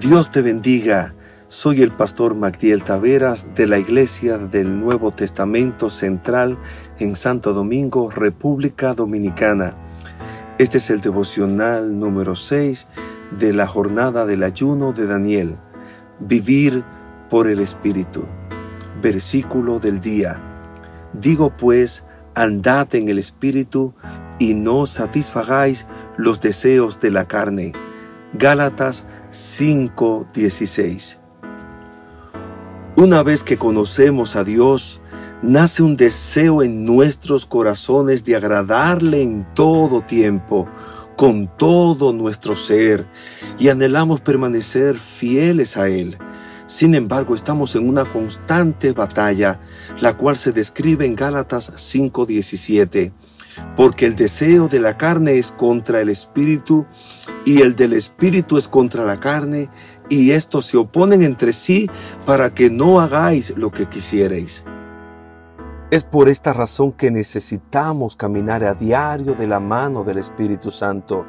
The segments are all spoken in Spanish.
Dios te bendiga. Soy el pastor Magdiel Taveras de la Iglesia del Nuevo Testamento Central en Santo Domingo, República Dominicana. Este es el devocional número 6 de la jornada del ayuno de Daniel. Vivir por el Espíritu. Versículo del día. Digo pues, andad en el Espíritu y no satisfagáis los deseos de la carne. Gálatas 5:16 una vez que conocemos a Dios, nace un deseo en nuestros corazones de agradarle en todo tiempo, con todo nuestro ser, y anhelamos permanecer fieles a Él. Sin embargo, estamos en una constante batalla, la cual se describe en Gálatas 5:17, porque el deseo de la carne es contra el espíritu y el del espíritu es contra la carne, y estos se oponen entre sí para que no hagáis lo que quisierais. Es por esta razón que necesitamos caminar a diario de la mano del Espíritu Santo,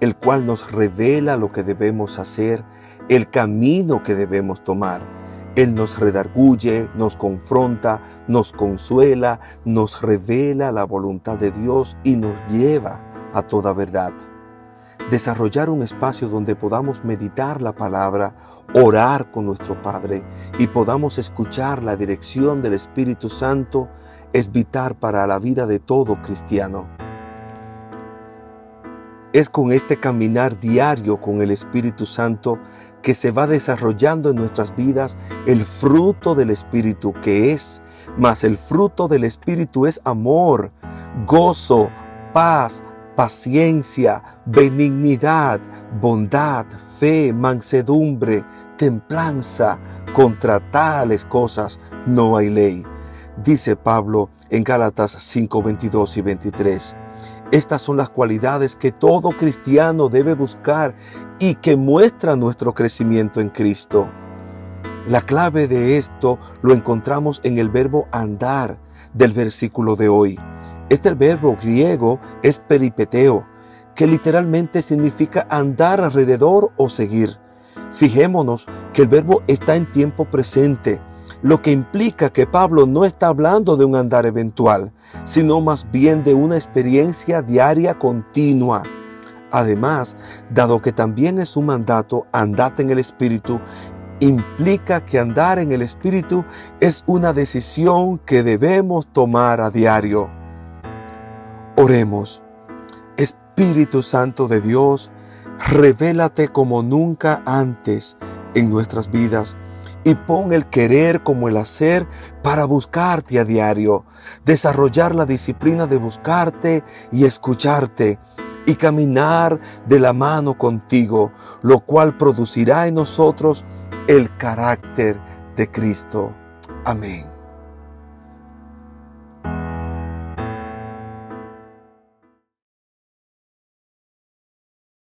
el cual nos revela lo que debemos hacer, el camino que debemos tomar. Él nos redarguye, nos confronta, nos consuela, nos revela la voluntad de Dios y nos lleva a toda verdad desarrollar un espacio donde podamos meditar la palabra, orar con nuestro Padre y podamos escuchar la dirección del Espíritu Santo es vital para la vida de todo cristiano. Es con este caminar diario con el Espíritu Santo que se va desarrollando en nuestras vidas el fruto del Espíritu que es, mas el fruto del Espíritu es amor, gozo, paz, paciencia, benignidad, bondad, fe, mansedumbre, templanza. Contra tales cosas no hay ley. Dice Pablo en Gálatas 5, 22 y 23. Estas son las cualidades que todo cristiano debe buscar y que muestran nuestro crecimiento en Cristo. La clave de esto lo encontramos en el verbo andar del versículo de hoy. Este verbo griego es peripeteo, que literalmente significa andar alrededor o seguir. Fijémonos que el verbo está en tiempo presente, lo que implica que Pablo no está hablando de un andar eventual, sino más bien de una experiencia diaria continua. Además, dado que también es un mandato, andate en el Espíritu, implica que andar en el Espíritu es una decisión que debemos tomar a diario. Oremos. Espíritu Santo de Dios, revélate como nunca antes en nuestras vidas y pon el querer como el hacer para buscarte a diario, desarrollar la disciplina de buscarte y escucharte y caminar de la mano contigo, lo cual producirá en nosotros el carácter de Cristo. Amén.